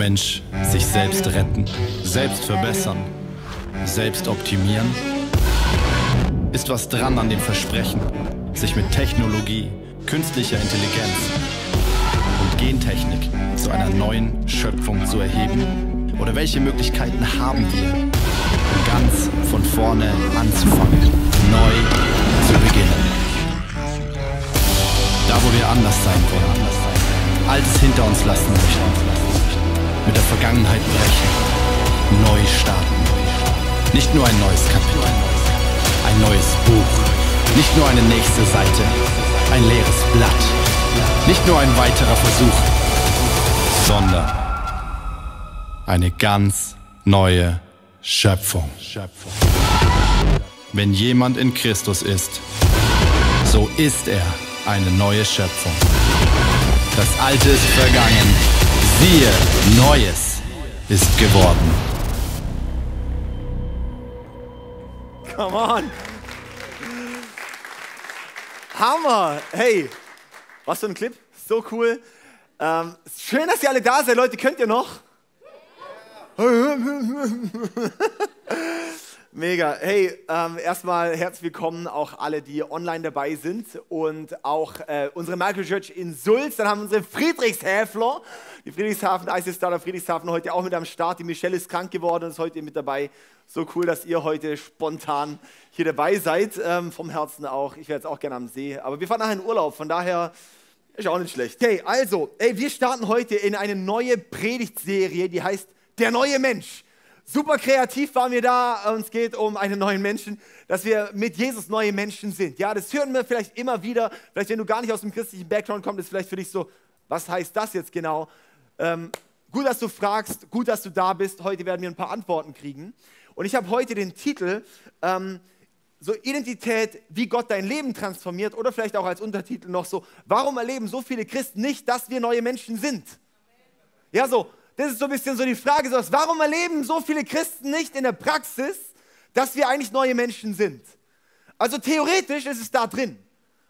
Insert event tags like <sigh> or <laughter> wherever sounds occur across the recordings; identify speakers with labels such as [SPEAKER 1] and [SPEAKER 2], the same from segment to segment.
[SPEAKER 1] Mensch sich selbst retten, selbst verbessern, selbst optimieren? Ist was dran an den Versprechen, sich mit Technologie, künstlicher Intelligenz und Gentechnik zu einer neuen Schöpfung zu erheben? Oder welche Möglichkeiten haben wir, um ganz von vorne anzufangen, neu zu beginnen? Da, wo wir anders sein wollen, Altes hinter uns lassen möchten, mit der Vergangenheit brechen, neu starten. Nicht nur ein neues Kapitel, ein neues Buch, nicht nur eine nächste Seite, ein leeres Blatt, nicht nur ein weiterer Versuch, sondern eine ganz neue Schöpfung. Wenn jemand in Christus ist, so ist er eine neue Schöpfung. Das Alte ist vergangen. Siehe, Neues ist geworden.
[SPEAKER 2] Come on. Hammer. Hey, was für ein Clip. So cool. Ähm, schön, dass ihr alle da seid. Leute, könnt ihr noch? Mega. Hey, ähm, erstmal herzlich willkommen auch alle, die online dabei sind und auch äh, unsere Michael Church in Sulz. Dann haben wir unsere Friedrichshäfler, die Friedrichshafen, IC Starter Friedrichshafen heute auch mit am Start. Die Michelle ist krank geworden und ist heute mit dabei. So cool, dass ihr heute spontan hier dabei seid. Ähm, vom Herzen auch. Ich wäre jetzt auch gerne am See. Aber wir fahren nachher in Urlaub, von daher ist auch nicht schlecht. Okay, also, ey, wir starten heute in eine neue Predigtserie, die heißt Der neue Mensch. Super kreativ waren wir da. und es geht um einen neuen Menschen, dass wir mit Jesus neue Menschen sind. Ja, das hören wir vielleicht immer wieder. Vielleicht, wenn du gar nicht aus dem christlichen Background kommst, ist vielleicht für dich so, was heißt das jetzt genau? Ähm, gut, dass du fragst, gut, dass du da bist. Heute werden wir ein paar Antworten kriegen. Und ich habe heute den Titel, ähm, so Identität, wie Gott dein Leben transformiert oder vielleicht auch als Untertitel noch so, warum erleben so viele Christen nicht, dass wir neue Menschen sind? Ja, so, das ist so ein bisschen so die Frage, so, warum erleben so viele Christen nicht in der Praxis, dass wir eigentlich neue Menschen sind? Also theoretisch ist es da drin.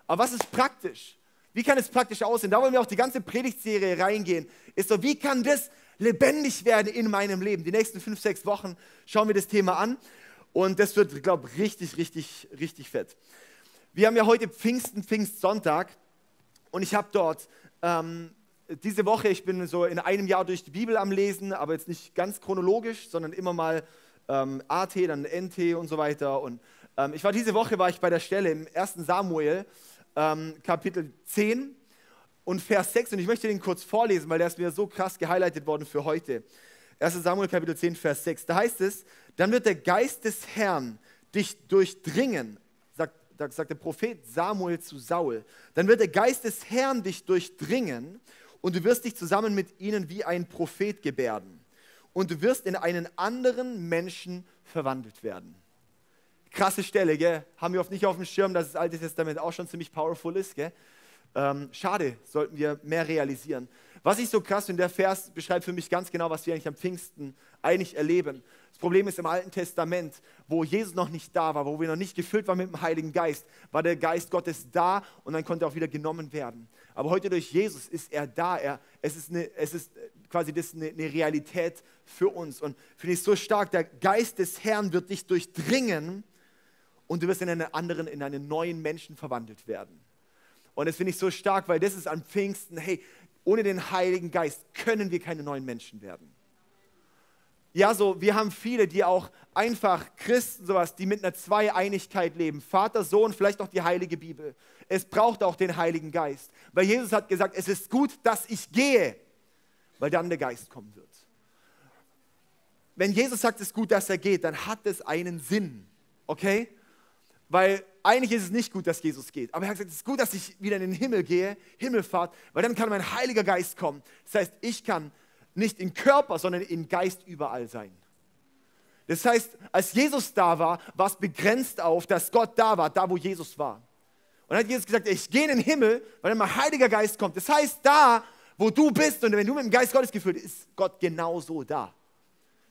[SPEAKER 2] Aber was ist praktisch? Wie kann es praktisch aussehen? Da wollen wir auch die ganze Predigtserie reingehen. Ist so, wie kann das lebendig werden in meinem Leben? Die nächsten fünf, sechs Wochen schauen wir das Thema an. Und das wird, glaube ich, richtig, richtig, richtig fett. Wir haben ja heute Pfingsten, Pfingstsonntag. Und ich habe dort ähm, diese Woche, ich bin so in einem Jahr durch die Bibel am Lesen, aber jetzt nicht ganz chronologisch, sondern immer mal ähm, AT, dann NT und so weiter. Und ähm, ich war diese Woche, war ich bei der Stelle im 1. Samuel, ähm, Kapitel 10 und Vers 6. Und ich möchte den kurz vorlesen, weil der ist mir so krass gehighlightet worden für heute. 1. Samuel, Kapitel 10, Vers 6. Da heißt es, dann wird der Geist des Herrn dich durchdringen, sagt, sagt der Prophet Samuel zu Saul. Dann wird der Geist des Herrn dich durchdringen und du wirst dich zusammen mit ihnen wie ein Prophet gebärden. Und du wirst in einen anderen Menschen verwandelt werden. Krasse Stelle, gell? Haben wir oft nicht auf dem Schirm, dass das Alte Testament auch schon ziemlich powerful ist, gell? Ähm, schade, sollten wir mehr realisieren. Was ich so krass finde, der Vers beschreibt für mich ganz genau, was wir eigentlich am Pfingsten eigentlich erleben. Das Problem ist im Alten Testament, wo Jesus noch nicht da war, wo wir noch nicht gefüllt waren mit dem Heiligen Geist, war der Geist Gottes da und dann konnte er auch wieder genommen werden. Aber heute durch Jesus ist er da. Er, es, ist eine, es ist quasi das eine, eine Realität für uns. Und finde ich so stark, der Geist des Herrn wird dich durchdringen und du wirst in einen anderen, in einen neuen Menschen verwandelt werden. Und das finde ich so stark, weil das ist am Pfingsten, hey, ohne den Heiligen Geist können wir keine neuen Menschen werden. Ja, so, wir haben viele, die auch einfach Christen, sowas, die mit einer Zweieinigkeit leben. Vater, Sohn, vielleicht auch die Heilige Bibel. Es braucht auch den Heiligen Geist. Weil Jesus hat gesagt, es ist gut, dass ich gehe, weil dann der Geist kommen wird. Wenn Jesus sagt, es ist gut, dass er geht, dann hat es einen Sinn. Okay? Weil eigentlich ist es nicht gut, dass Jesus geht. Aber er hat gesagt, es ist gut, dass ich wieder in den Himmel gehe, Himmelfahrt, weil dann kann mein Heiliger Geist kommen. Das heißt, ich kann nicht in Körper, sondern in Geist überall sein. Das heißt, als Jesus da war, war es begrenzt auf, dass Gott da war, da wo Jesus war. Und dann hat Jesus gesagt, ich gehe in den Himmel, weil dann mein Heiliger Geist kommt. Das heißt, da, wo du bist und wenn du mit dem Geist Gottes gefüllt bist, ist Gott genauso da.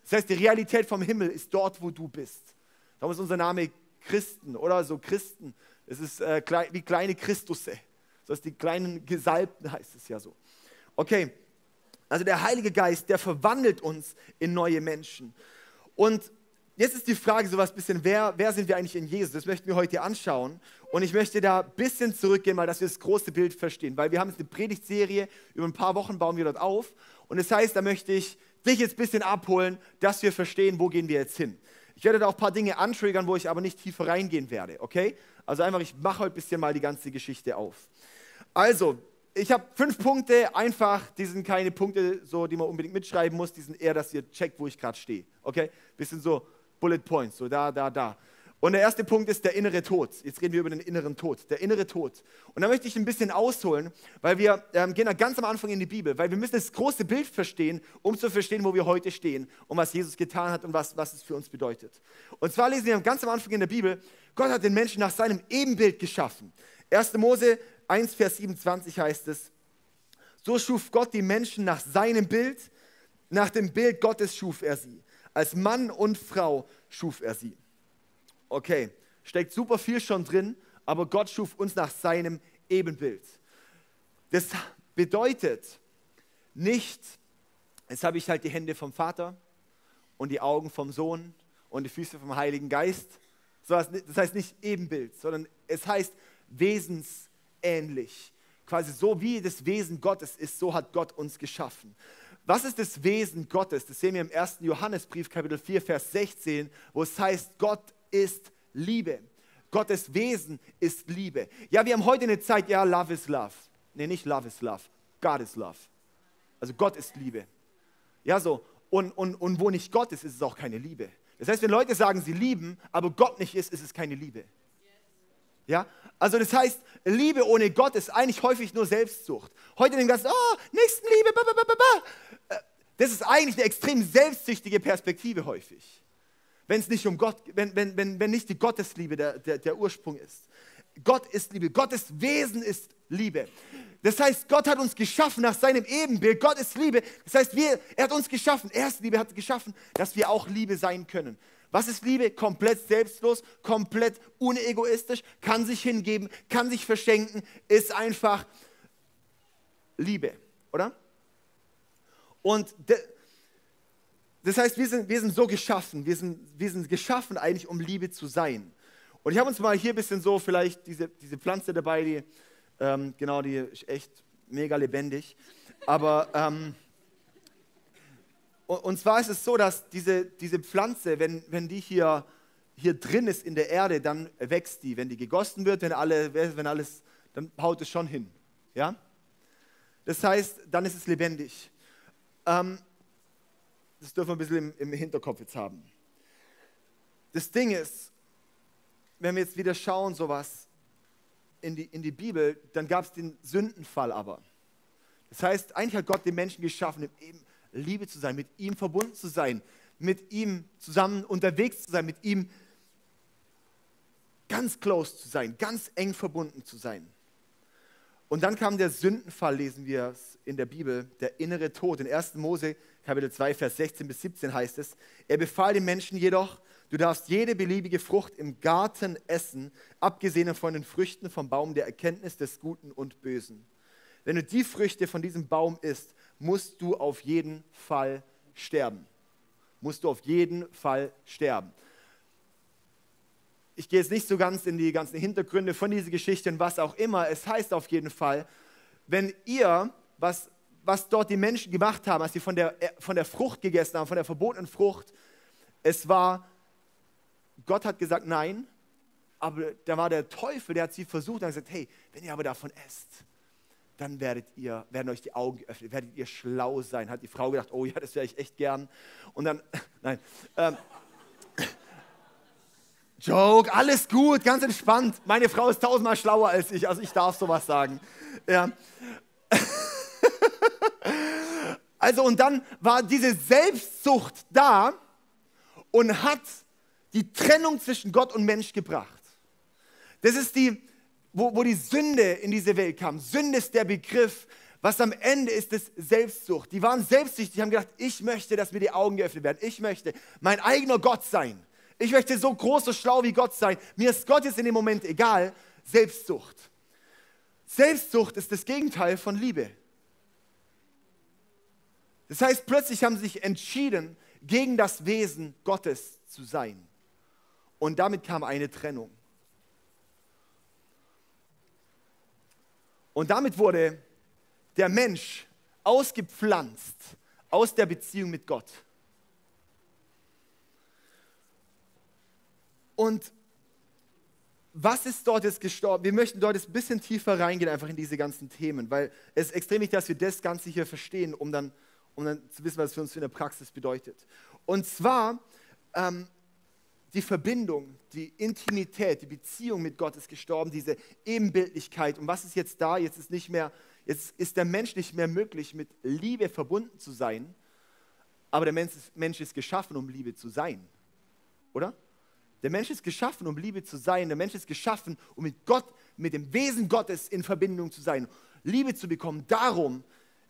[SPEAKER 2] Das heißt, die Realität vom Himmel ist dort, wo du bist. Darum ist unser Name Christen oder so Christen. Es ist äh, wie kleine Christusse. Das heißt, die kleinen Gesalbten heißt es ja so. Okay, Also der Heilige Geist, der verwandelt uns in neue Menschen. Und jetzt ist die Frage so was bisschen, wer, wer sind wir eigentlich in Jesus? Das möchten wir heute anschauen. Und ich möchte da ein bisschen zurückgehen, mal, dass wir das große Bild verstehen. Weil wir haben jetzt eine Predigtserie, über ein paar Wochen bauen wir dort auf. Und das heißt, da möchte ich dich jetzt ein bisschen abholen, dass wir verstehen, wo gehen wir jetzt hin. Ich werde da auch ein paar Dinge antriggern, wo ich aber nicht tiefer reingehen werde, okay? Also einfach, ich mache heute ein bisschen mal die ganze Geschichte auf. Also, ich habe fünf Punkte, einfach, die sind keine Punkte, so, die man unbedingt mitschreiben muss, die sind eher, dass ihr checkt, wo ich gerade stehe. Okay? Bisschen so Bullet Points, so da, da, da. Und der erste Punkt ist der innere Tod. Jetzt reden wir über den inneren Tod. Der innere Tod. Und da möchte ich ein bisschen ausholen, weil wir ähm, gehen da ganz am Anfang in die Bibel, weil wir müssen das große Bild verstehen, um zu verstehen, wo wir heute stehen und was Jesus getan hat und was, was es für uns bedeutet. Und zwar lesen wir ganz am Anfang in der Bibel, Gott hat den Menschen nach seinem Ebenbild geschaffen. 1. Mose 1, Vers 27 heißt es, so schuf Gott die Menschen nach seinem Bild, nach dem Bild Gottes schuf er sie. Als Mann und Frau schuf er sie. Okay, steckt super viel schon drin, aber Gott schuf uns nach seinem Ebenbild. Das bedeutet nicht, jetzt habe ich halt die Hände vom Vater und die Augen vom Sohn und die Füße vom Heiligen Geist. Das heißt nicht Ebenbild, sondern es heißt Wesens ähnlich. Quasi so wie das Wesen Gottes ist, so hat Gott uns geschaffen. Was ist das Wesen Gottes? Das sehen wir im 1. Johannesbrief, Kapitel 4, Vers 16, wo es heißt, Gott ist Liebe. Gottes Wesen ist Liebe. Ja, wir haben heute eine Zeit, ja, Love is Love. Nee, nicht Love is Love. God is Love. Also Gott ist Liebe. Ja, so. Und, und, und wo nicht Gott ist, ist es auch keine Liebe. Das heißt, wenn Leute sagen, sie lieben, aber Gott nicht ist, ist es keine Liebe. Ja? Also das heißt, Liebe ohne Gott ist eigentlich häufig nur Selbstsucht. Heute den ganzen, oh, Nächstenliebe, ba, ba, ba, ba. Äh, das ist eigentlich eine extrem selbstsüchtige Perspektive häufig. Wenn es nicht um Gott, wenn, wenn, wenn, wenn nicht die Gottesliebe der, der, der Ursprung ist. Gott ist Liebe, Gottes Wesen ist Liebe. Das heißt, Gott hat uns geschaffen nach seinem Ebenbild. Gott ist Liebe. Das heißt, wir, er hat uns geschaffen, er ist Liebe, hat geschaffen, dass wir auch Liebe sein können. Was ist Liebe? Komplett selbstlos, komplett unegoistisch, kann sich hingeben, kann sich verschenken, ist einfach Liebe, oder? Und das heißt, wir sind, wir sind so geschaffen, wir sind, wir sind geschaffen eigentlich, um Liebe zu sein. Und ich habe uns mal hier ein bisschen so vielleicht diese, diese Pflanze dabei, die, ähm, genau, die ist echt mega lebendig. Aber ähm, und zwar ist es so, dass diese, diese Pflanze, wenn, wenn die hier, hier drin ist in der Erde, dann wächst die. Wenn die gegossen wird, wenn, alle, wenn alles, dann haut es schon hin. Ja? Das heißt, dann ist es lebendig. Ähm, das dürfen wir ein bisschen im, im Hinterkopf jetzt haben. Das Ding ist, wenn wir jetzt wieder schauen, sowas in die, in die Bibel, dann gab es den Sündenfall aber. Das heißt, eigentlich hat Gott den Menschen geschaffen, eben Liebe zu sein, mit ihm verbunden zu sein, mit ihm zusammen unterwegs zu sein, mit ihm ganz close zu sein, ganz eng verbunden zu sein. Und dann kam der Sündenfall, lesen wir es in der Bibel, der innere Tod. In 1. Mose, Kapitel 2, Vers 16 bis 17 heißt es, er befahl den Menschen jedoch, du darfst jede beliebige Frucht im Garten essen, abgesehen von den Früchten vom Baum der Erkenntnis des Guten und Bösen. Wenn du die Früchte von diesem Baum isst, musst du auf jeden Fall sterben. Musst du auf jeden Fall sterben. Ich gehe jetzt nicht so ganz in die ganzen Hintergründe von dieser Geschichte und was auch immer. Es heißt auf jeden Fall, wenn ihr, was, was dort die Menschen gemacht haben, als sie von der, von der Frucht gegessen haben, von der verbotenen Frucht, es war, Gott hat gesagt, nein, aber da war der Teufel, der hat sie versucht und hat gesagt, hey, wenn ihr aber davon esst, dann werdet ihr, werden euch die Augen geöffnet, werdet ihr schlau sein. Hat die Frau gedacht, oh ja, das wäre ich echt gern. Und dann, <laughs> nein, ähm, <laughs> Joke, alles gut, ganz entspannt. Meine Frau ist tausendmal schlauer als ich, also ich darf sowas sagen. Ja. <laughs> Also und dann war diese Selbstsucht da und hat die Trennung zwischen Gott und Mensch gebracht. Das ist die, wo, wo die Sünde in diese Welt kam. Sünde ist der Begriff, was am Ende ist es Selbstsucht. Die waren selbstsüchtig, die haben gedacht, ich möchte, dass mir die Augen geöffnet werden. Ich möchte mein eigener Gott sein. Ich möchte so groß, so schlau wie Gott sein. Mir ist Gott jetzt in dem Moment egal. Selbstsucht. Selbstsucht ist das Gegenteil von Liebe. Das heißt, plötzlich haben sie sich entschieden, gegen das Wesen Gottes zu sein. Und damit kam eine Trennung. Und damit wurde der Mensch ausgepflanzt aus der Beziehung mit Gott. Und was ist dort jetzt gestorben? Wir möchten dort jetzt ein bisschen tiefer reingehen, einfach in diese ganzen Themen, weil es ist extrem wichtig, dass wir das Ganze hier verstehen, um dann, um dann zu wissen, was es für uns in der Praxis bedeutet. Und zwar ähm, die Verbindung, die Intimität, die Beziehung mit Gott ist gestorben, diese Ebenbildlichkeit. Und was ist jetzt da? Jetzt ist nicht mehr, jetzt ist der Mensch nicht mehr möglich, mit Liebe verbunden zu sein, aber der Mensch ist, Mensch ist geschaffen, um Liebe zu sein. Oder? Der Mensch ist geschaffen, um Liebe zu sein. Der Mensch ist geschaffen, um mit Gott, mit dem Wesen Gottes in Verbindung zu sein, Liebe zu bekommen. Darum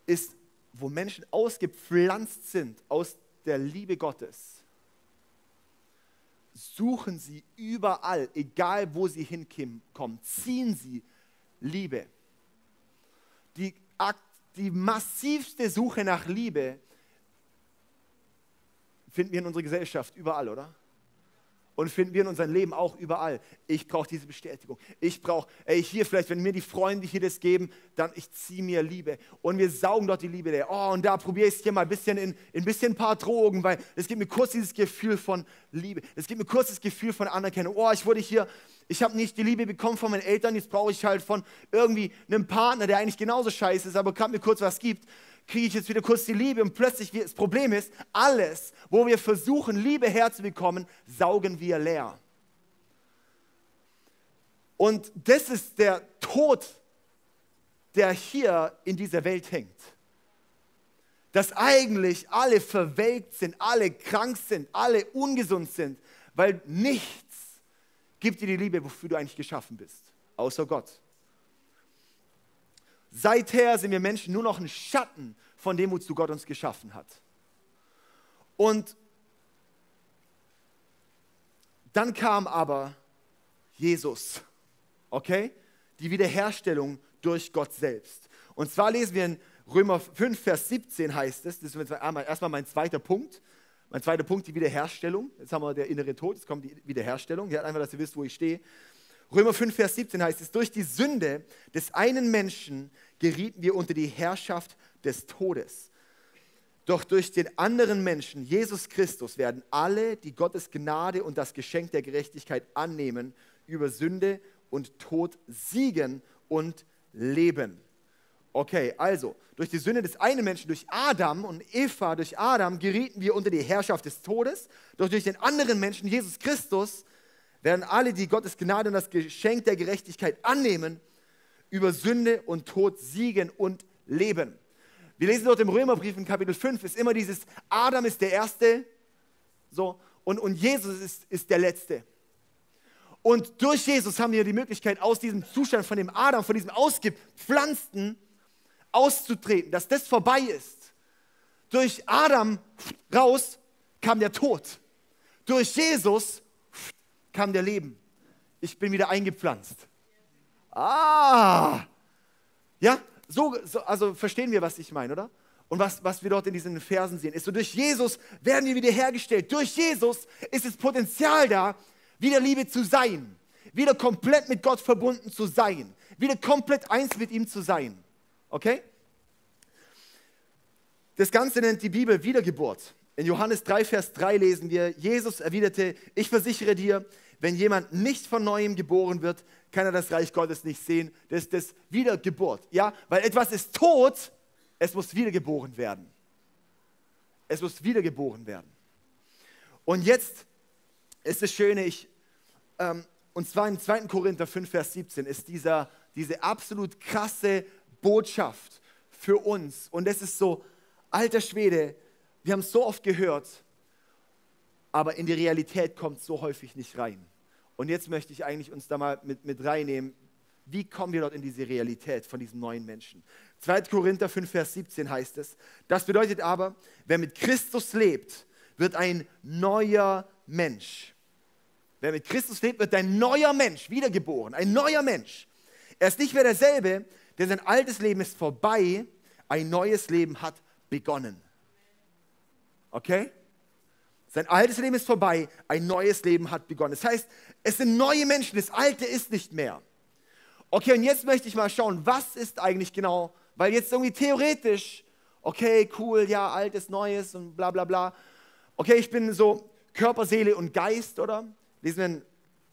[SPEAKER 2] ist, wo Menschen ausgepflanzt sind aus der Liebe Gottes, suchen sie überall, egal wo sie hinkommen, ziehen sie Liebe. Die, die massivste Suche nach Liebe finden wir in unserer Gesellschaft überall, oder? Und finden wir in unserem Leben auch überall. Ich brauche diese Bestätigung. Ich brauche, ey, hier vielleicht, wenn mir die Freunde hier das geben, dann ich ziehe mir Liebe. Und wir saugen dort die Liebe der. Oh, und da probiere ich es hier mal ein bisschen in, in ein bisschen ein paar Drogen, weil es gibt mir kurz dieses Gefühl von Liebe. Es gibt mir kurz das Gefühl von Anerkennung. Oh, ich wurde hier, ich habe nicht die Liebe bekommen von meinen Eltern, jetzt brauche ich halt von irgendwie einem Partner, der eigentlich genauso scheiße ist, aber gerade mir kurz was gibt kriege ich jetzt wieder kurz die Liebe und plötzlich, das Problem ist, alles, wo wir versuchen, Liebe herzubekommen, saugen wir leer. Und das ist der Tod, der hier in dieser Welt hängt. Dass eigentlich alle verwelkt sind, alle krank sind, alle ungesund sind, weil nichts gibt dir die Liebe, wofür du eigentlich geschaffen bist, außer Gott. Seither sind wir Menschen nur noch ein Schatten von dem, wozu Gott uns geschaffen hat. Und dann kam aber Jesus, okay? Die Wiederherstellung durch Gott selbst. Und zwar lesen wir in Römer 5, Vers 17 heißt es, das ist erstmal mein zweiter Punkt. Mein zweiter Punkt, die Wiederherstellung. Jetzt haben wir der innere Tod, jetzt kommt die Wiederherstellung. Hier einfach, dass ihr wisst, wo ich stehe. Römer 5, Vers 17 heißt es, durch die Sünde des einen Menschen gerieten wir unter die Herrschaft des Todes. Doch durch den anderen Menschen, Jesus Christus, werden alle, die Gottes Gnade und das Geschenk der Gerechtigkeit annehmen, über Sünde und Tod siegen und leben. Okay, also durch die Sünde des einen Menschen, durch Adam und Eva, durch Adam gerieten wir unter die Herrschaft des Todes. Doch durch den anderen Menschen, Jesus Christus, werden alle, die Gottes Gnade und das Geschenk der Gerechtigkeit annehmen, über Sünde und Tod siegen und leben. Wir lesen dort im Römerbrief in Kapitel 5, ist immer dieses, Adam ist der Erste so, und, und Jesus ist, ist der Letzte. Und durch Jesus haben wir die Möglichkeit, aus diesem Zustand von dem Adam, von diesem Ausgepflanzten auszutreten, dass das vorbei ist. Durch Adam raus kam der Tod. Durch Jesus kam der Leben. Ich bin wieder eingepflanzt. Ah! Ja, so, so, also verstehen wir, was ich meine, oder? Und was, was wir dort in diesen Versen sehen, ist so, durch Jesus werden wir wiederhergestellt. Durch Jesus ist das Potenzial da, wieder Liebe zu sein. Wieder komplett mit Gott verbunden zu sein. Wieder komplett eins mit ihm zu sein. Okay? Das Ganze nennt die Bibel Wiedergeburt. In Johannes 3, Vers 3 lesen wir, Jesus erwiderte, ich versichere dir, wenn jemand nicht von neuem geboren wird, kann er das Reich Gottes nicht sehen. Das ist das Wiedergeburt. Ja, weil etwas ist tot, es muss wiedergeboren werden. Es muss wiedergeboren werden. Und jetzt ist das Schöne, ich, ähm, und zwar in 2. Korinther 5, Vers 17 ist dieser, diese absolut krasse Botschaft für uns. Und es ist so, alter Schwede, wir haben es so oft gehört, aber in die Realität kommt es so häufig nicht rein. Und jetzt möchte ich eigentlich uns da mal mit, mit reinnehmen, wie kommen wir dort in diese Realität von diesem neuen Menschen? 2. Korinther 5, Vers 17 heißt es, das bedeutet aber, wer mit Christus lebt, wird ein neuer Mensch. Wer mit Christus lebt, wird ein neuer Mensch, wiedergeboren, ein neuer Mensch. Er ist nicht mehr derselbe, denn sein altes Leben ist vorbei, ein neues Leben hat begonnen. Okay? Sein altes Leben ist vorbei, ein neues Leben hat begonnen. Das heißt, es sind neue Menschen, das alte ist nicht mehr. Okay, und jetzt möchte ich mal schauen, was ist eigentlich genau, weil jetzt irgendwie theoretisch, okay, cool, ja, altes, neues und bla bla bla. Okay, ich bin so Körper, Seele und Geist, oder? Lesen wir einen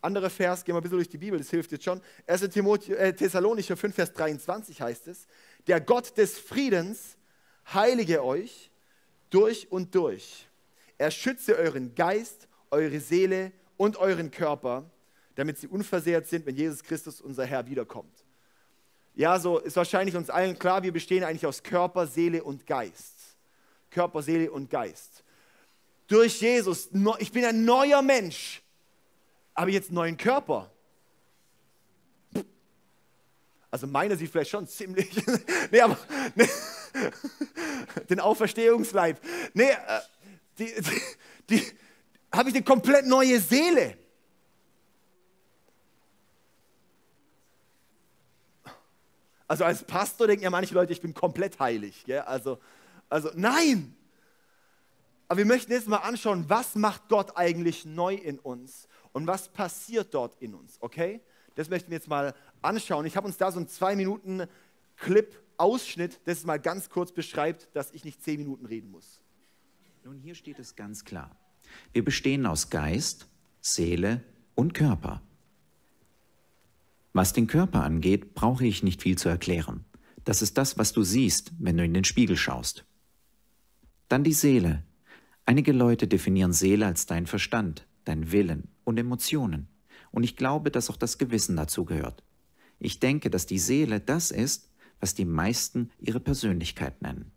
[SPEAKER 2] anderen Vers, gehen wir ein bisschen durch die Bibel, das hilft jetzt schon. 1. äh, Thessalonicher 5, Vers 23 heißt es, der Gott des Friedens heilige euch durch und durch. Er schütze euren Geist, eure Seele und euren Körper, damit sie unversehrt sind, wenn Jesus Christus, unser Herr, wiederkommt. Ja, so ist wahrscheinlich uns allen klar, wir bestehen eigentlich aus Körper, Seele und Geist. Körper, Seele und Geist. Durch Jesus, ich bin ein neuer Mensch, aber jetzt einen neuen Körper. Also meiner sieht vielleicht schon ziemlich, <laughs> nee, aber <laughs> nee, den Auferstehungsleib. Nee, äh, die, die, <laughs> die habe ich eine komplett neue Seele. Also als Pastor denken ja manche Leute, ich bin komplett heilig. Gell? Also, also nein. Aber wir möchten jetzt mal anschauen, was macht Gott eigentlich neu in uns und was passiert dort in uns, okay? Das möchten wir jetzt mal anschauen. Ich habe uns da so einen zwei Minuten Clip Ausschnitt, das mal ganz kurz beschreibt, dass ich nicht zehn Minuten reden muss.
[SPEAKER 3] Nun, hier steht es ganz klar. Wir bestehen aus Geist, Seele und Körper. Was den Körper angeht, brauche ich nicht viel zu erklären. Das ist das, was du siehst, wenn du in den Spiegel schaust. Dann die Seele. Einige Leute definieren Seele als dein Verstand, dein Willen und Emotionen. Und ich glaube, dass auch das Gewissen dazu gehört. Ich denke, dass die Seele das ist, was die meisten ihre Persönlichkeit nennen.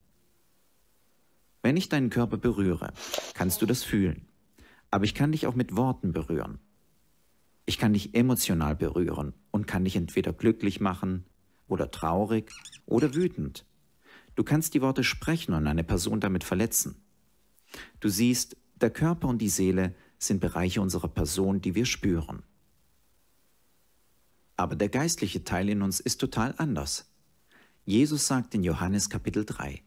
[SPEAKER 3] Wenn ich deinen Körper berühre, kannst du das fühlen. Aber ich kann dich auch mit Worten berühren. Ich kann dich emotional berühren und kann dich entweder glücklich machen oder traurig oder wütend. Du kannst die Worte sprechen und eine Person damit verletzen. Du siehst, der Körper und die Seele sind Bereiche unserer Person, die wir spüren. Aber der geistliche Teil in uns ist total anders. Jesus sagt in Johannes Kapitel 3,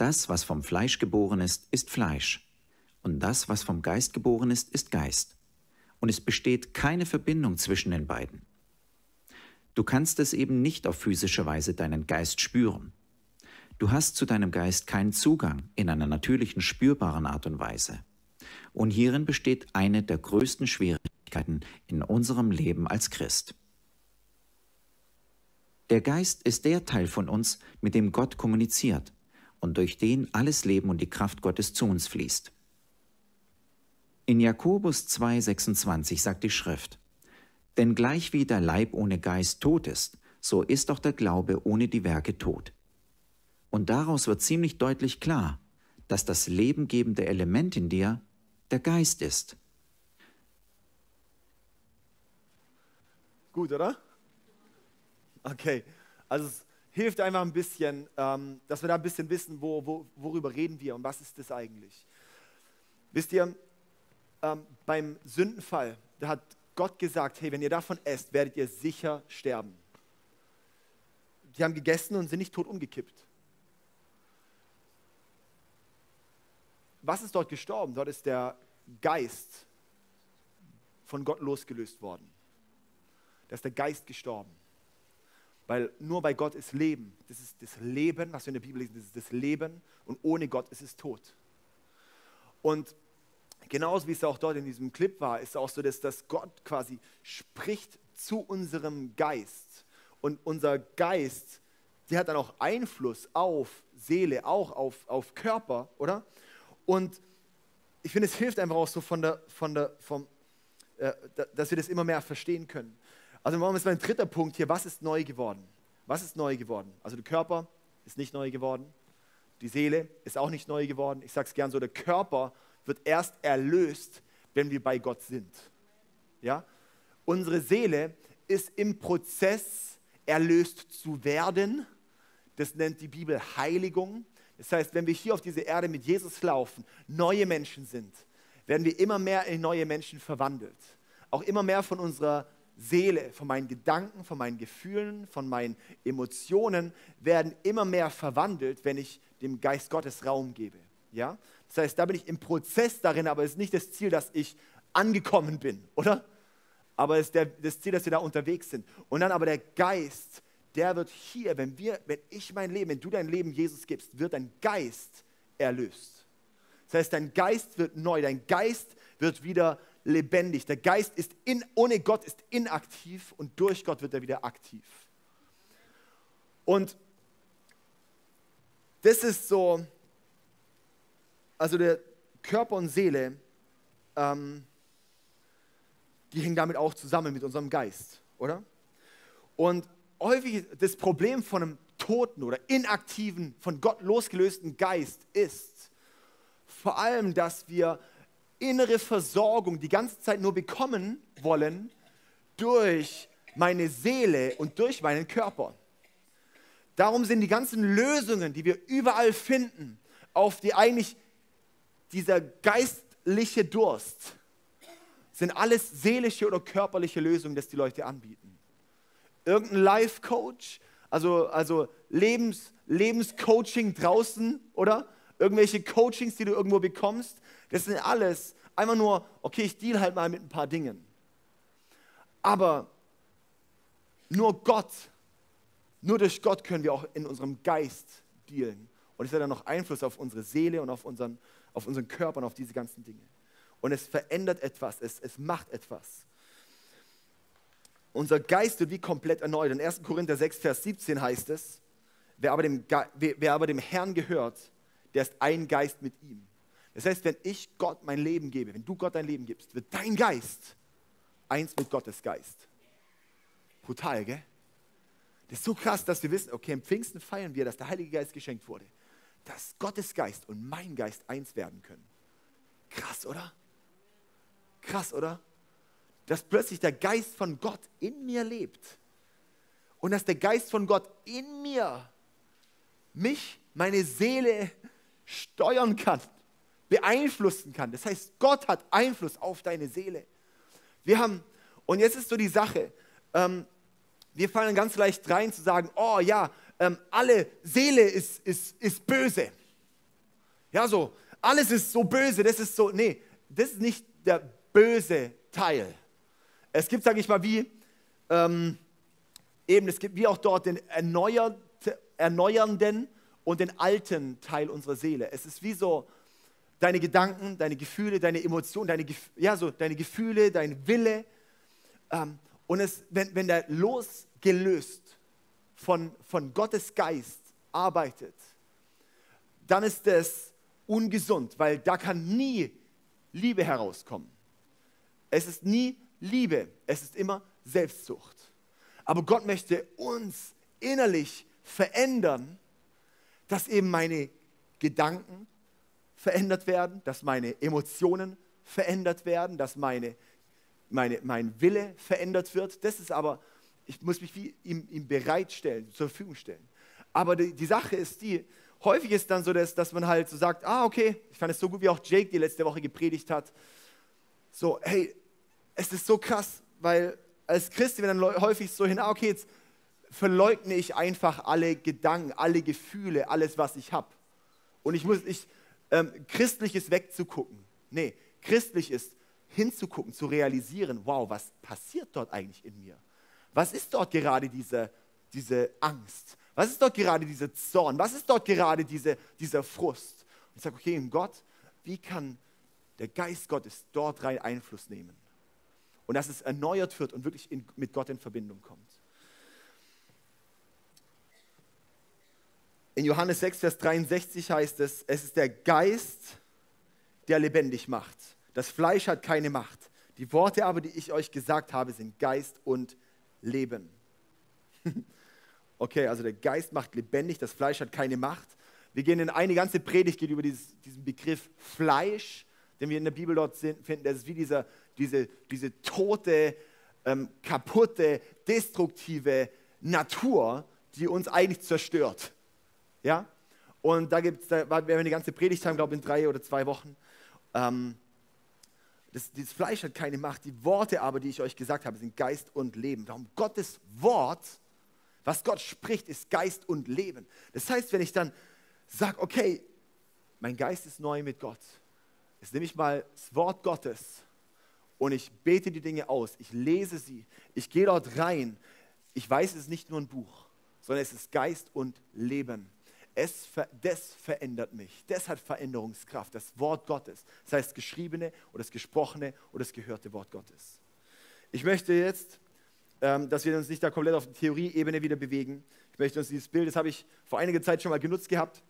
[SPEAKER 3] das, was vom Fleisch geboren ist, ist Fleisch. Und das, was vom Geist geboren ist, ist Geist. Und es besteht keine Verbindung zwischen den beiden. Du kannst es eben nicht auf physische Weise deinen Geist spüren. Du hast zu deinem Geist keinen Zugang in einer natürlichen, spürbaren Art und Weise. Und hierin besteht eine der größten Schwierigkeiten in unserem Leben als Christ. Der Geist ist der Teil von uns, mit dem Gott kommuniziert und durch den alles Leben und die Kraft Gottes zu uns fließt. In Jakobus 2,26 sagt die Schrift, Denn gleich wie der Leib ohne Geist tot ist, so ist auch der Glaube ohne die Werke tot. Und daraus wird ziemlich deutlich klar, dass das lebengebende Element in dir der Geist ist.
[SPEAKER 2] Gut, oder? Okay, also hilft einfach ein bisschen, ähm, dass wir da ein bisschen wissen, wo, wo, worüber reden wir und was ist das eigentlich. Wisst ihr, ähm, beim Sündenfall, da hat Gott gesagt, hey, wenn ihr davon esst, werdet ihr sicher sterben. Die haben gegessen und sind nicht tot umgekippt. Was ist dort gestorben? Dort ist der Geist von Gott losgelöst worden. Da ist der Geist gestorben. Weil nur bei Gott ist Leben. Das ist das Leben, was wir in der Bibel lesen, das ist das Leben. Und ohne Gott ist es tot. Und genauso wie es auch dort in diesem Clip war, ist auch so, dass, dass Gott quasi spricht zu unserem Geist. Und unser Geist, der hat dann auch Einfluss auf Seele, auch auf, auf Körper, oder? Und ich finde, es hilft einfach auch so von der, von der, vom, äh, dass wir das immer mehr verstehen können. Also machen wir jetzt mal ein dritter Punkt hier. Was ist neu geworden? Was ist neu geworden? Also der Körper ist nicht neu geworden. Die Seele ist auch nicht neu geworden. Ich sage es gern so, der Körper wird erst erlöst, wenn wir bei Gott sind. Ja? Unsere Seele ist im Prozess erlöst zu werden. Das nennt die Bibel Heiligung. Das heißt, wenn wir hier auf diese Erde mit Jesus laufen, neue Menschen sind, werden wir immer mehr in neue Menschen verwandelt. Auch immer mehr von unserer Seele, von meinen Gedanken, von meinen Gefühlen, von meinen Emotionen werden immer mehr verwandelt, wenn ich dem Geist Gottes Raum gebe. Ja? Das heißt, da bin ich im Prozess darin, aber es ist nicht das Ziel, dass ich angekommen bin, oder? Aber es ist der, das Ziel, dass wir da unterwegs sind. Und dann aber der Geist, der wird hier, wenn wir, wenn ich mein Leben, wenn du dein Leben Jesus gibst, wird dein Geist erlöst. Das heißt, dein Geist wird neu, dein Geist wird wieder lebendig. Der Geist ist in, ohne Gott ist inaktiv und durch Gott wird er wieder aktiv. Und das ist so, also der Körper und Seele, ähm, die hängen damit auch zusammen mit unserem Geist, oder? Und häufig das Problem von einem toten oder inaktiven, von Gott losgelösten Geist ist vor allem, dass wir innere Versorgung die ganze Zeit nur bekommen wollen durch meine Seele und durch meinen Körper. Darum sind die ganzen Lösungen, die wir überall finden, auf die eigentlich dieser geistliche Durst, sind alles seelische oder körperliche Lösungen, das die Leute anbieten. Irgendein Life-Coach, also, also Lebens, Lebenscoaching draußen, oder? Irgendwelche Coachings, die du irgendwo bekommst, das sind alles einfach nur, okay, ich deal halt mal mit ein paar Dingen. Aber nur Gott, nur durch Gott können wir auch in unserem Geist dealen. Und es hat dann noch Einfluss auf unsere Seele und auf unseren, auf unseren Körper und auf diese ganzen Dinge. Und es verändert etwas, es, es macht etwas. Unser Geist wird wie komplett erneuert. In 1. Korinther 6, Vers 17 heißt es, wer aber, dem, wer aber dem Herrn gehört, der ist ein Geist mit ihm. Das heißt, wenn ich Gott mein Leben gebe, wenn du Gott dein Leben gibst, wird dein Geist eins mit Gottes Geist. Brutal, gell? Das ist so krass, dass wir wissen, okay, im Pfingsten feiern wir, dass der Heilige Geist geschenkt wurde. Dass Gottes Geist und mein Geist eins werden können. Krass, oder? Krass, oder? Dass plötzlich der Geist von Gott in mir lebt. Und dass der Geist von Gott in mir mich, meine Seele steuern kann beeinflussen kann. Das heißt, Gott hat Einfluss auf deine Seele. Wir haben, und jetzt ist so die Sache, ähm, wir fallen ganz leicht rein zu sagen, oh ja, ähm, alle Seele ist, ist, ist böse. Ja, so, alles ist so böse, das ist so, nee, das ist nicht der böse Teil. Es gibt, sage ich mal, wie, ähm, eben, es gibt wie auch dort den erneuert, erneuernden und den alten Teil unserer Seele. Es ist wie so, deine Gedanken, deine Gefühle, deine Emotionen, deine, ja, so, deine Gefühle, dein Wille. Ähm, und es, wenn, wenn der losgelöst von, von Gottes Geist arbeitet, dann ist es ungesund, weil da kann nie Liebe herauskommen. Es ist nie Liebe, es ist immer Selbstsucht. Aber Gott möchte uns innerlich verändern, dass eben meine Gedanken, verändert werden, dass meine Emotionen verändert werden, dass meine, meine, mein Wille verändert wird. Das ist aber, ich muss mich wie ihm, ihm bereitstellen, zur Verfügung stellen. Aber die, die Sache ist die, häufig ist dann so, dass, dass man halt so sagt, ah, okay, ich fand es so gut, wie auch Jake die letzte Woche gepredigt hat. So, hey, es ist so krass, weil als Christ, wir dann häufig so hin, ah, okay, jetzt verleugne ich einfach alle Gedanken, alle Gefühle, alles, was ich habe. Und ich muss, ich, ähm, christlich ist wegzugucken. Nee, christlich ist hinzugucken, zu realisieren, wow, was passiert dort eigentlich in mir? Was ist dort gerade diese, diese Angst? Was ist dort gerade dieser Zorn? Was ist dort gerade diese, dieser Frust? Und ich sage, okay, Gott, wie kann der Geist Gottes dort rein Einfluss nehmen? Und dass es erneuert wird und wirklich in, mit Gott in Verbindung kommt. In Johannes 6, Vers 63 heißt es, es ist der Geist, der lebendig macht. Das Fleisch hat keine Macht. Die Worte aber, die ich euch gesagt habe, sind Geist und Leben. <laughs> okay, also der Geist macht lebendig, das Fleisch hat keine Macht. Wir gehen in eine ganze Predigt geht über dieses, diesen Begriff Fleisch, den wir in der Bibel dort finden. Das ist wie dieser, diese, diese tote, ähm, kaputte, destruktive Natur, die uns eigentlich zerstört. Ja? Und da, gibt's, da werden wir eine ganze Predigt haben, glaube ich, in drei oder zwei Wochen. Ähm, das, dieses Fleisch hat keine Macht. Die Worte aber, die ich euch gesagt habe, sind Geist und Leben. Warum Gottes Wort, was Gott spricht, ist Geist und Leben. Das heißt, wenn ich dann sage, okay, mein Geist ist neu mit Gott. Jetzt nehme ich mal das Wort Gottes und ich bete die Dinge aus. Ich lese sie. Ich gehe dort rein. Ich weiß, es ist nicht nur ein Buch, sondern es ist Geist und Leben. Es, das verändert mich. Das hat Veränderungskraft. Das Wort Gottes. Das heißt, geschriebene oder das gesprochene oder das gehörte Wort Gottes. Ich möchte jetzt, ähm, dass wir uns nicht da komplett auf die Theorieebene wieder bewegen. Ich möchte uns dieses Bild, das habe ich vor einiger Zeit schon mal genutzt gehabt.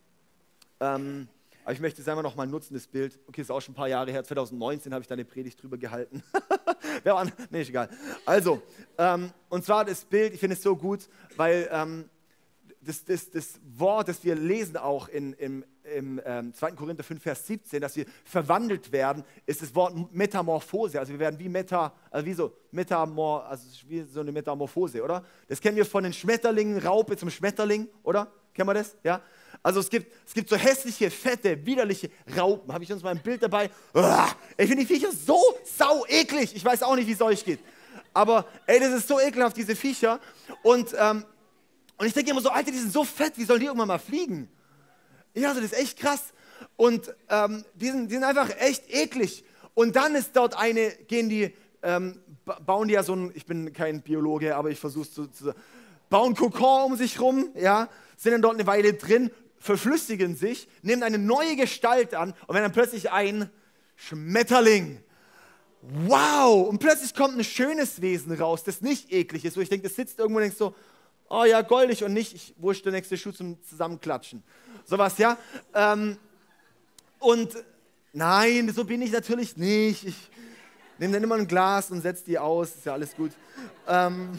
[SPEAKER 2] Ähm, aber ich möchte es einfach nochmal nutzen, das Bild. Okay, ist auch schon ein paar Jahre her. 2019 habe ich da eine Predigt drüber gehalten. <laughs> Wer war? Nee, ist egal. Also, ähm, und zwar das Bild, ich finde es so gut, weil das, das, das Wort, das wir lesen auch in, im, im ähm, 2. Korinther 5, Vers 17, dass wir verwandelt werden, ist das Wort Metamorphose. Also wir werden wie Meta, also wie so Metamor, also wie so eine Metamorphose, oder? Das kennen wir von den Schmetterlingen, Raupe zum Schmetterling, oder? Kennen wir das? Ja? Also es gibt, es gibt so hässliche, fette, widerliche Raupen. Habe ich uns mal ein Bild dabei? Ich finde die Viecher so sau eklig. Ich weiß auch nicht, wie es euch geht. Aber ey, das ist so ekelhaft, diese Viecher. Und ähm, und ich denke immer so, Alter, die sind so fett, wie sollen die irgendwann mal fliegen? Ja, also das ist echt krass. Und ähm, die, sind, die sind einfach echt eklig. Und dann ist dort eine, gehen die, ähm, bauen die ja so ein, ich bin kein Biologe, aber ich versuche es zu, zu, bauen Kokon um sich rum, ja, sind dann dort eine Weile drin, verflüssigen sich, nehmen eine neue Gestalt an und werden dann plötzlich ein Schmetterling. Wow! Und plötzlich kommt ein schönes Wesen raus, das nicht eklig ist, wo ich denke, das sitzt irgendwo und denkt so, oh ja, goldig und nicht, ich, wo der nächste Schuh zum Zusammenklatschen? Sowas, ja. Ähm, und nein, so bin ich natürlich nicht. Ich nehme dann immer ein Glas und setze die aus, ist ja alles gut. Ähm,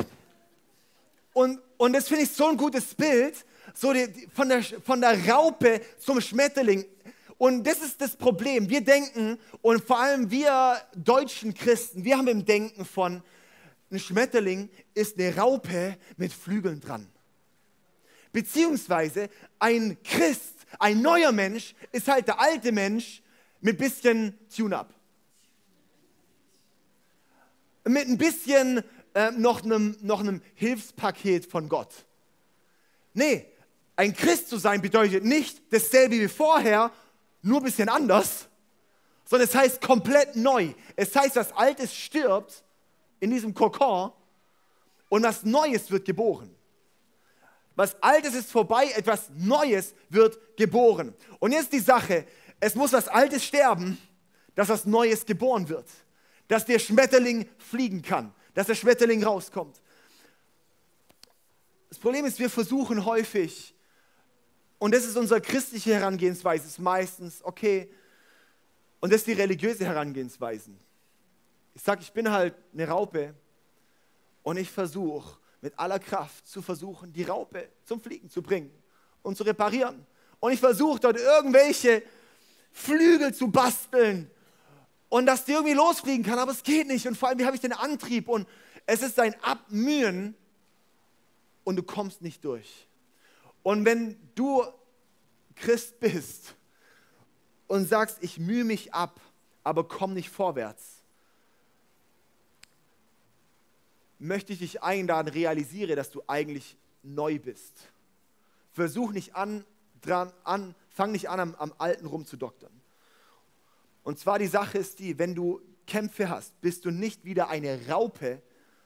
[SPEAKER 2] und, und das finde ich so ein gutes Bild, so die, die, von, der, von der Raupe zum Schmetterling. Und das ist das Problem. Wir denken, und vor allem wir deutschen Christen, wir haben im Denken von, ein Schmetterling ist eine Raupe mit Flügeln dran. Beziehungsweise ein Christ, ein neuer Mensch, ist halt der alte Mensch mit bisschen Tune-up. Mit ein bisschen äh, noch, einem, noch einem Hilfspaket von Gott. Nee, ein Christ zu sein bedeutet nicht dasselbe wie vorher, nur ein bisschen anders, sondern es heißt komplett neu. Es heißt, das Altes stirbt in diesem Kokon und was Neues wird geboren. Was Altes ist vorbei, etwas Neues wird geboren. Und jetzt die Sache, es muss was Altes sterben, dass was Neues geboren wird. Dass der Schmetterling fliegen kann, dass der Schmetterling rauskommt. Das Problem ist, wir versuchen häufig, und das ist unsere christliche Herangehensweise, ist meistens, okay, und das ist die religiöse Herangehensweise. Ich sage, ich bin halt eine Raupe und ich versuche mit aller Kraft zu versuchen, die Raupe zum Fliegen zu bringen und zu reparieren. Und ich versuche dort irgendwelche Flügel zu basteln und dass die irgendwie losfliegen kann, aber es geht nicht. Und vor allem, wie habe ich den Antrieb? Und es ist ein Abmühen und du kommst nicht durch. Und wenn du Christ bist und sagst, ich mühe mich ab, aber komm nicht vorwärts, möchte ich dich einladen, realisiere, dass du eigentlich neu bist. Versuch nicht an, dran, an fang nicht an, am, am Alten rumzudoktern. Und zwar die Sache ist die, wenn du Kämpfe hast, bist du nicht wieder eine Raupe,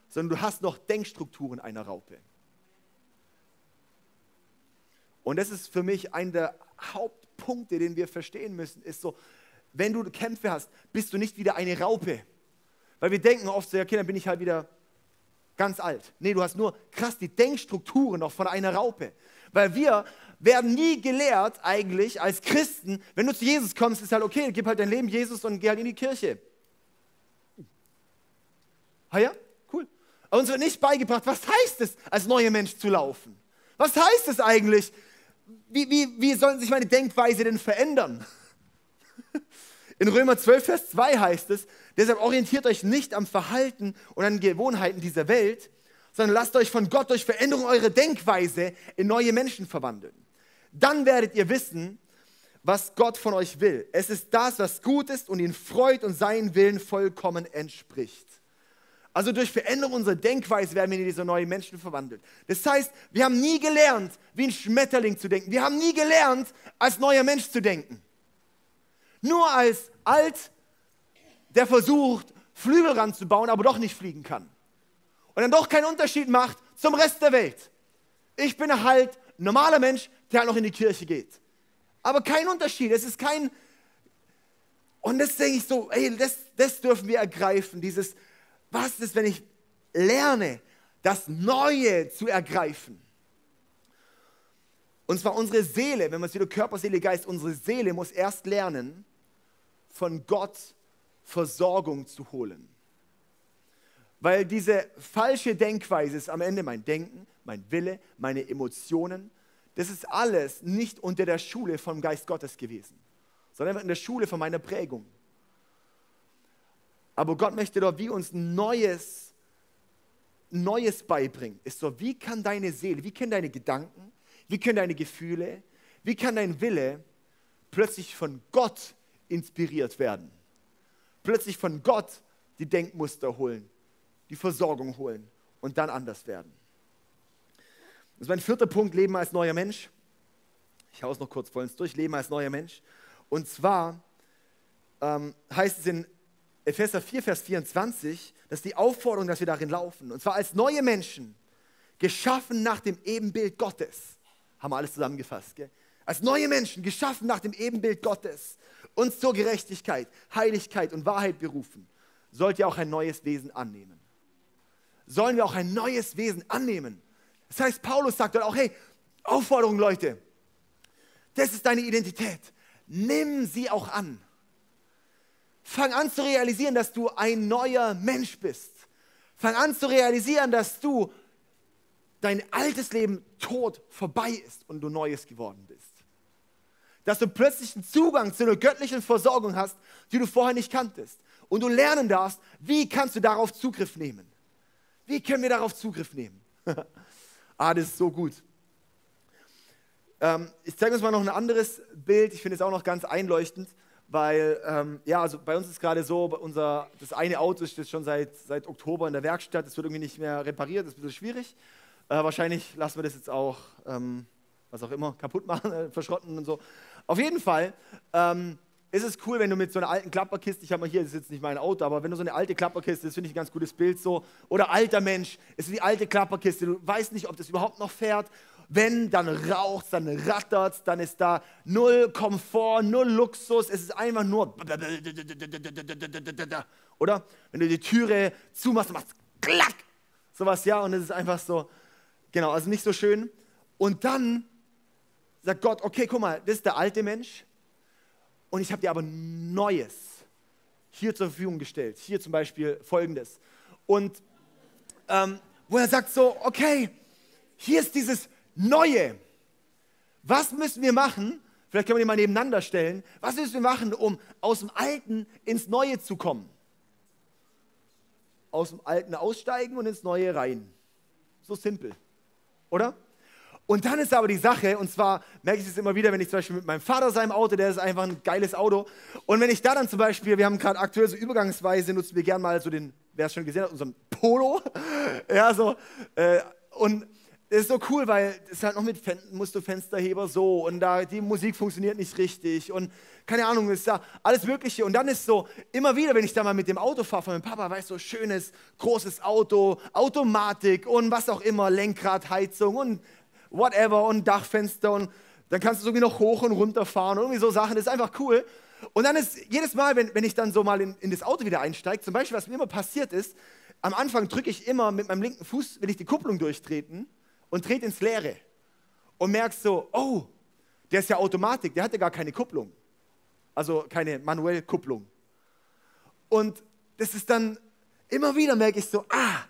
[SPEAKER 2] sondern du hast noch Denkstrukturen einer Raupe. Und das ist für mich einer der Hauptpunkte, den wir verstehen müssen, ist so, wenn du Kämpfe hast, bist du nicht wieder eine Raupe. Weil wir denken oft so, ja, okay, dann bin ich halt wieder ganz alt. Nee, du hast nur krass die Denkstrukturen noch von einer Raupe. Weil wir werden nie gelehrt eigentlich als Christen, wenn du zu Jesus kommst, ist halt okay, gib halt dein Leben Jesus und geh halt in die Kirche. Ah ja, cool. Aber uns wird nicht beigebracht, was heißt es, als neuer Mensch zu laufen? Was heißt es eigentlich? Wie, wie, wie sollen sich meine Denkweise denn verändern? <laughs> In Römer 12, Vers 2 heißt es, deshalb orientiert euch nicht am Verhalten und an Gewohnheiten dieser Welt, sondern lasst euch von Gott durch Veränderung eurer Denkweise in neue Menschen verwandeln. Dann werdet ihr wissen, was Gott von euch will. Es ist das, was gut ist und ihn freut und seinen Willen vollkommen entspricht. Also durch Veränderung unserer Denkweise werden wir in diese neuen Menschen verwandelt. Das heißt, wir haben nie gelernt, wie ein Schmetterling zu denken. Wir haben nie gelernt, als neuer Mensch zu denken. Nur als alt, der versucht, Flügel ranzubauen, aber doch nicht fliegen kann. Und dann doch keinen Unterschied macht zum Rest der Welt. Ich bin halt ein normaler Mensch, der halt noch in die Kirche geht. Aber kein Unterschied. Es ist kein. Und das denke ich so, ey, das, das dürfen wir ergreifen. Dieses, was ist, wenn ich lerne, das Neue zu ergreifen? Und zwar unsere Seele, wenn man es wieder Körper, Seele, Geist, unsere Seele muss erst lernen, von Gott Versorgung zu holen. Weil diese falsche Denkweise ist am Ende mein Denken, mein Wille, meine Emotionen. Das ist alles nicht unter der Schule vom Geist Gottes gewesen, sondern in der Schule von meiner Prägung. Aber Gott möchte doch wie uns Neues, Neues beibringen. Ist so, wie kann deine Seele, wie können deine Gedanken, wie können deine Gefühle, wie kann dein Wille plötzlich von Gott inspiriert werden? Plötzlich von Gott die Denkmuster holen, die Versorgung holen und dann anders werden. Das ist mein vierter Punkt, Leben als neuer Mensch. Ich haue es noch kurz vollends durch, Leben als neuer Mensch. Und zwar ähm, heißt es in Epheser 4, Vers 24, dass die Aufforderung, dass wir darin laufen. Und zwar als neue Menschen, geschaffen nach dem Ebenbild Gottes. Haben wir alles zusammengefasst. Gell? Als neue Menschen, geschaffen nach dem Ebenbild Gottes, uns zur Gerechtigkeit, Heiligkeit und Wahrheit berufen, sollt ihr auch ein neues Wesen annehmen. Sollen wir auch ein neues Wesen annehmen? Das heißt, Paulus sagt dort auch, hey, Aufforderung, Leute, das ist deine Identität. Nimm sie auch an. Fang an zu realisieren, dass du ein neuer Mensch bist. Fang an zu realisieren, dass du dein altes Leben tot vorbei ist und du Neues geworden bist. Dass du plötzlich einen Zugang zu einer göttlichen Versorgung hast, die du vorher nicht kanntest. Und du lernen darfst, wie kannst du darauf Zugriff nehmen. Wie können wir darauf Zugriff nehmen? <laughs> ah, das ist so gut. Ähm, ich zeige uns mal noch ein anderes Bild. Ich finde es auch noch ganz einleuchtend, weil, ähm, ja, also bei uns ist gerade so, unser, das eine Auto ist schon seit, seit Oktober in der Werkstatt. Es wird irgendwie nicht mehr repariert, das ist ein bisschen schwierig. Äh, wahrscheinlich lassen wir das jetzt auch, ähm, was auch immer, kaputt machen, <laughs> äh, verschrotten und so. Auf jeden Fall ähm, ist es cool, wenn du mit so einer alten Klapperkiste, ich habe mal hier, das ist jetzt nicht mein Auto, aber wenn du so eine alte Klapperkiste, das finde ich ein ganz gutes Bild so, oder alter Mensch, ist wie alte Klapperkiste, du weißt nicht, ob das überhaupt noch fährt. Wenn, dann raucht dann rattert dann ist da null Komfort, null Luxus, es ist einfach nur. <laughs> Oder? Wenn du die Türe zumachst, machst klack, sowas, ja, und es ist einfach so, Genau, also nicht so schön. Und dann sagt Gott, okay, guck mal, das ist der alte Mensch und ich habe dir aber Neues hier zur Verfügung gestellt. Hier zum Beispiel folgendes. Und ähm, wo er sagt so, okay, hier ist dieses Neue. Was müssen wir machen? Vielleicht können wir die mal nebeneinander stellen. Was müssen wir machen, um aus dem Alten ins Neue zu kommen? Aus dem Alten aussteigen und ins Neue rein. So simpel oder? Und dann ist aber die Sache, und zwar merke ich es immer wieder, wenn ich zum Beispiel mit meinem Vater seinem Auto, der ist einfach ein geiles Auto. Und wenn ich da dann zum Beispiel, wir haben gerade aktuell so übergangsweise, nutzen wir gern mal so den, wer es schon gesehen hat, unseren Polo. <laughs> ja, so. Äh, und das ist so cool, weil es halt noch mit Fen musst du Fensterheber so und da die Musik funktioniert nicht richtig und keine Ahnung, ist da alles Mögliche. Und dann ist so, immer wieder, wenn ich da mal mit dem Auto fahre von meinem Papa, weißt du, so schönes, großes Auto, Automatik und was auch immer, Lenkrad, Heizung und whatever und Dachfenster und dann kannst du so wie noch hoch und runter fahren und irgendwie so Sachen, das ist einfach cool. Und dann ist jedes Mal, wenn, wenn ich dann so mal in, in das Auto wieder einsteige, zum Beispiel, was mir immer passiert ist, am Anfang drücke ich immer mit meinem linken Fuß, will ich die Kupplung durchtreten und dreht ins Leere und merkst so, oh, der ist ja Automatik, der hatte gar keine Kupplung. Also keine manuelle Kupplung. Und das ist dann immer wieder merke ich so, ah,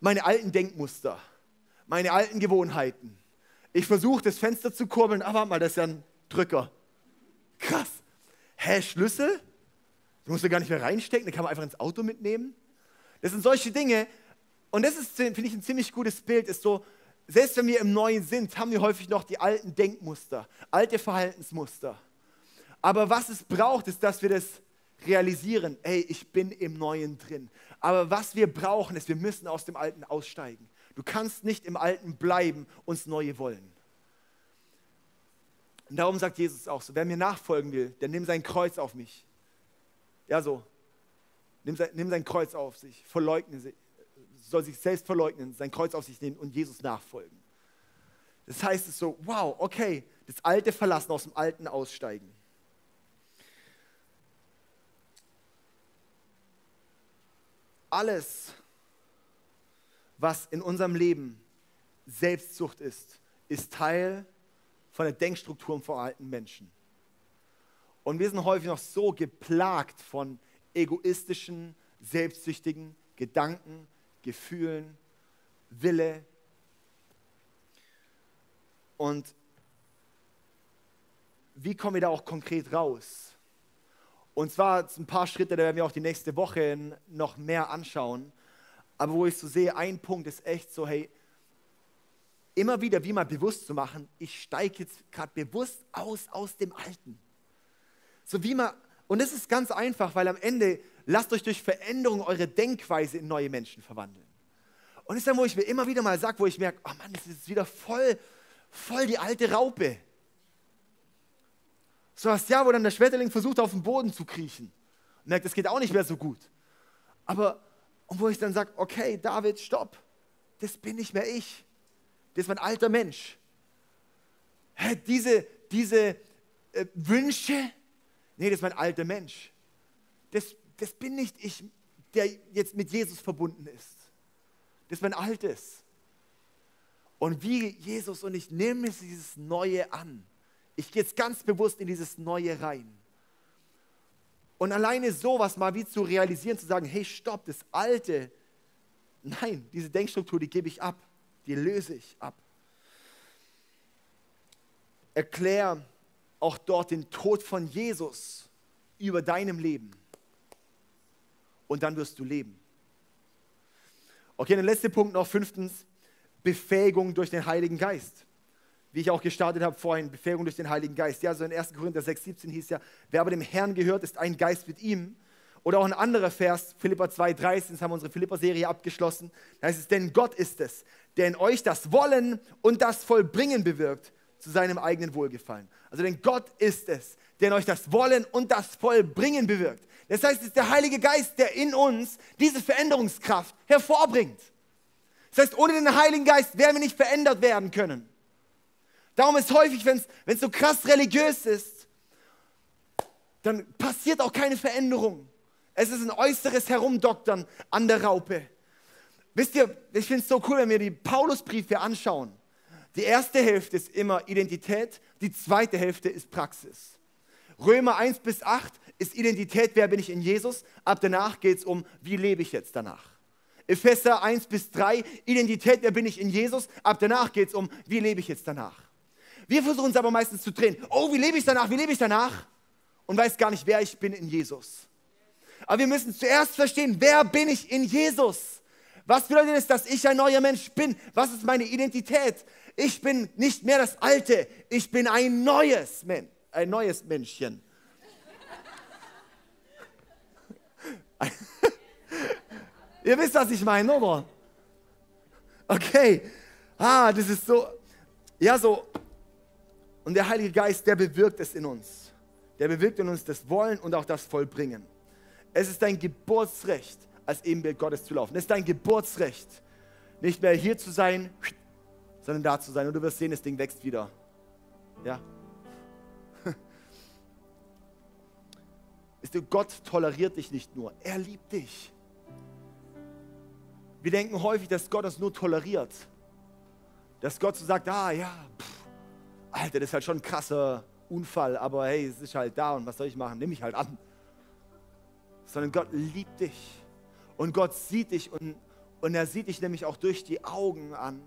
[SPEAKER 2] meine alten Denkmuster, meine alten Gewohnheiten. Ich versuche das Fenster zu kurbeln, aber mal, das ist ja ein Drücker. Krass. Hä, Schlüssel? Du musst ja gar nicht mehr reinstecken, den kann man einfach ins Auto mitnehmen. Das sind solche Dinge. Und das ist, finde ich, ein ziemlich gutes Bild, ist so, selbst wenn wir im Neuen sind, haben wir häufig noch die alten Denkmuster, alte Verhaltensmuster. Aber was es braucht, ist, dass wir das realisieren, ey, ich bin im Neuen drin. Aber was wir brauchen, ist, wir müssen aus dem Alten aussteigen. Du kannst nicht im Alten bleiben, uns Neue wollen. Und darum sagt Jesus auch so, wer mir nachfolgen will, der nimmt sein Kreuz auf mich. Ja, so. Nimm sein, nimm sein Kreuz auf sich, verleugne sich, soll sich selbst verleugnen, sein Kreuz auf sich nehmen und Jesus nachfolgen. Das heißt es so, wow, okay, das Alte verlassen, aus dem Alten aussteigen. Alles, was in unserem Leben Selbstsucht ist, ist Teil von der Denkstruktur von alten Menschen. Und wir sind häufig noch so geplagt von egoistischen, selbstsüchtigen Gedanken, Gefühlen, Wille. Und wie kommen wir da auch konkret raus? Und zwar ein paar Schritte, da werden wir auch die nächste Woche noch mehr anschauen. Aber wo ich so sehe, ein Punkt ist echt so, hey, immer wieder wie mal bewusst zu machen, ich steige jetzt gerade bewusst aus aus dem Alten. So wie man, und das ist ganz einfach, weil am Ende lasst euch durch Veränderung eure Denkweise in neue Menschen verwandeln. Und das ist dann, wo ich mir immer wieder mal sage, wo ich merke, oh Mann, das ist wieder voll, voll die alte Raupe. So was, ja, wo dann der Schmetterling versucht, auf den Boden zu kriechen. Und merkt, das geht auch nicht mehr so gut. Aber, und wo ich dann sage, okay, David, stopp. Das bin nicht mehr ich. Das ist mein alter Mensch. Hä, diese, diese äh, Wünsche, nee, das ist mein alter Mensch. Das, das bin nicht ich, der jetzt mit Jesus verbunden ist. Das ist mein altes. Und wie Jesus und ich nehme dieses Neue an. Ich gehe jetzt ganz bewusst in dieses Neue rein. Und alleine sowas mal wie zu realisieren, zu sagen, hey, stopp, das Alte, nein, diese Denkstruktur, die gebe ich ab die löse ich ab. Erklär auch dort den Tod von Jesus über deinem Leben. Und dann wirst du leben. Okay, der letzte Punkt noch, fünftens, Befähigung durch den Heiligen Geist. Wie ich auch gestartet habe vorhin, Befähigung durch den Heiligen Geist. Ja, so in 1. Korinther 6, 17 hieß ja, wer aber dem Herrn gehört, ist ein Geist mit ihm. Oder auch ein anderer Vers, Philippa 2,13, das haben wir unsere Philippa-Serie abgeschlossen. Da heißt es, denn Gott ist es, der in euch das Wollen und das Vollbringen bewirkt zu seinem eigenen Wohlgefallen. Also denn Gott ist es, der in euch das Wollen und das Vollbringen bewirkt. Das heißt, es ist der Heilige Geist, der in uns diese Veränderungskraft hervorbringt. Das heißt, ohne den Heiligen Geist werden wir nicht verändert werden können. Darum ist häufig, wenn es so krass religiös ist, dann passiert auch keine Veränderung. Es ist ein äußeres Herumdoktern an der Raupe. Wisst ihr, ich finde es so cool, wenn wir die Paulusbriefe anschauen. Die erste Hälfte ist immer Identität, die zweite Hälfte ist Praxis. Römer 1 bis 8 ist Identität, wer bin ich in Jesus. Ab danach geht es um, wie lebe ich jetzt danach. Epheser 1 bis 3, Identität, wer bin ich in Jesus. Ab danach geht es um, wie lebe ich jetzt danach. Wir versuchen es aber meistens zu drehen. Oh, wie lebe ich danach, wie lebe ich danach? Und weiß gar nicht, wer ich bin in Jesus. Aber wir müssen zuerst verstehen, wer bin ich in Jesus? Was bedeutet es, dass ich ein neuer Mensch bin? Was ist meine Identität? Ich bin nicht mehr das Alte, ich bin ein neues Mensch, ein neues Menschchen. <laughs> Ihr wisst, was ich meine, oder? Okay. Ah, das ist so. Ja, so. Und der Heilige Geist, der bewirkt es in uns. Der bewirkt in uns das Wollen und auch das Vollbringen. Es ist dein Geburtsrecht, als Ebenbild Gottes zu laufen. Es ist dein Geburtsrecht, nicht mehr hier zu sein, sondern da zu sein. Und du wirst sehen, das Ding wächst wieder. Ja. Ist Gott toleriert dich nicht nur, er liebt dich. Wir denken häufig, dass Gott uns nur toleriert. Dass Gott so sagt, ah ja, pff, Alter, das ist halt schon ein krasser Unfall, aber hey, es ist halt da und was soll ich machen? Nimm mich halt an sondern Gott liebt dich. Und Gott sieht dich und, und er sieht dich nämlich auch durch die Augen an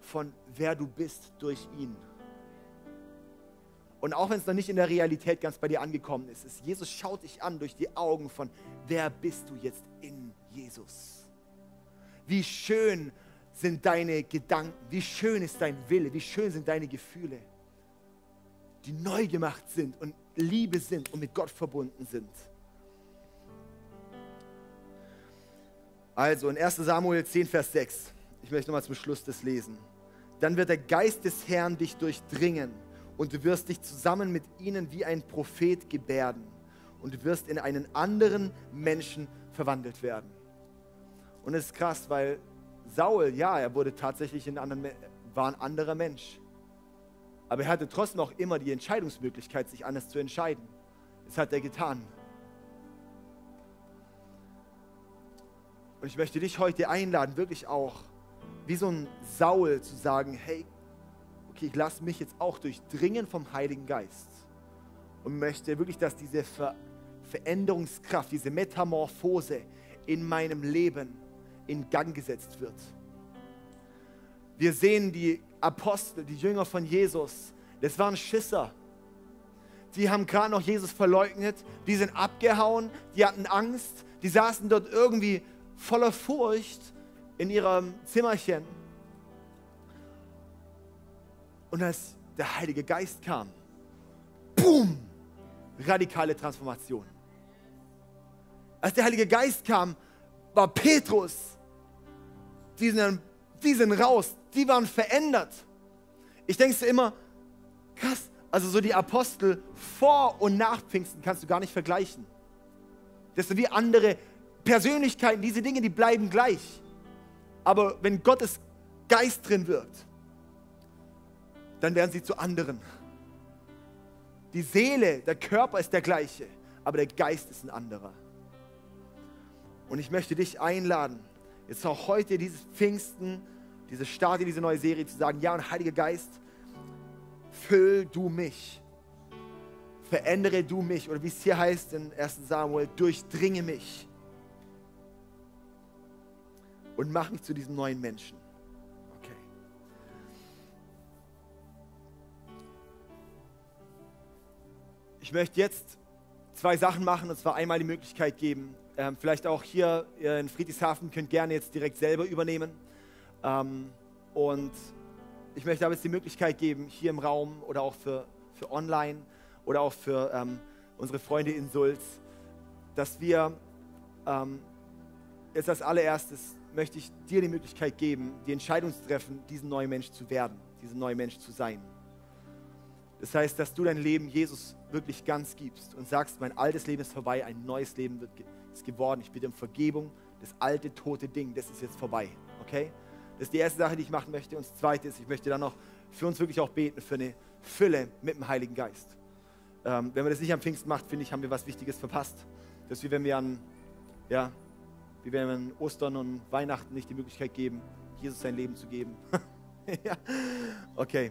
[SPEAKER 2] von wer du bist durch ihn. Und auch wenn es noch nicht in der Realität ganz bei dir angekommen ist, ist, Jesus schaut dich an durch die Augen von wer bist du jetzt in Jesus. Wie schön sind deine Gedanken, wie schön ist dein Wille, wie schön sind deine Gefühle, die neu gemacht sind und Liebe sind und mit Gott verbunden sind. Also in 1 Samuel 10, Vers 6, ich möchte nochmal zum Schluss das lesen. Dann wird der Geist des Herrn dich durchdringen und du wirst dich zusammen mit ihnen wie ein Prophet gebärden und du wirst in einen anderen Menschen verwandelt werden. Und es ist krass, weil Saul, ja, er wurde tatsächlich in anderen, war ein anderer Mensch. Aber er hatte trotzdem auch immer die Entscheidungsmöglichkeit, sich anders zu entscheiden. Das hat er getan. Und ich möchte dich heute einladen, wirklich auch wie so ein Saul zu sagen, hey, okay, ich lasse mich jetzt auch durchdringen vom Heiligen Geist und möchte wirklich, dass diese Ver Veränderungskraft, diese Metamorphose in meinem Leben in Gang gesetzt wird. Wir sehen die Apostel, die Jünger von Jesus, das waren Schisser. Die haben gerade noch Jesus verleugnet, die sind abgehauen, die hatten Angst, die saßen dort irgendwie voller Furcht in ihrem Zimmerchen. Und als der Heilige Geist kam, boom, radikale Transformation. Als der Heilige Geist kam, war Petrus, die sind, die sind raus, die waren verändert. Ich denke immer, krass, also so die Apostel vor und nach Pfingsten kannst du gar nicht vergleichen. Das sind wie andere Persönlichkeiten, diese Dinge, die bleiben gleich. Aber wenn Gottes Geist drin wirkt, dann werden sie zu anderen. Die Seele, der Körper ist der gleiche, aber der Geist ist ein anderer. Und ich möchte dich einladen, jetzt auch heute dieses Pfingsten, diese Start in diese neue Serie zu sagen, ja und Heiliger Geist, füll du mich. Verändere du mich. Oder wie es hier heißt in 1 Samuel, durchdringe mich. Und mach mich zu diesem neuen Menschen. Ich möchte jetzt zwei Sachen machen, und zwar einmal die Möglichkeit geben, ähm, vielleicht auch hier in Friedrichshafen könnt gerne jetzt direkt selber übernehmen. Ähm, und ich möchte aber jetzt die Möglichkeit geben, hier im Raum oder auch für, für online oder auch für ähm, unsere Freunde in Sulz, dass wir ähm, jetzt als allererstes möchte ich dir die Möglichkeit geben, die Entscheidung zu treffen, diesen neuen Mensch zu werden, diesen neuen Mensch zu sein. Das heißt, dass du dein Leben Jesus wirklich ganz gibst und sagst, mein altes Leben ist vorbei, ein neues Leben wird, ist geworden. Ich bitte um Vergebung. Das alte, tote Ding, das ist jetzt vorbei. Okay? Das ist die erste Sache, die ich machen möchte. Und das zweite ist, ich möchte dann noch für uns wirklich auch beten, für eine Fülle mit dem Heiligen Geist. Ähm, wenn man das nicht am Pfingsten macht, finde ich, haben wir was Wichtiges verpasst. Das ist wie wenn wir an, ja, wie wenn wir an Ostern und Weihnachten nicht die Möglichkeit geben, Jesus sein Leben zu geben. <laughs> ja. Okay.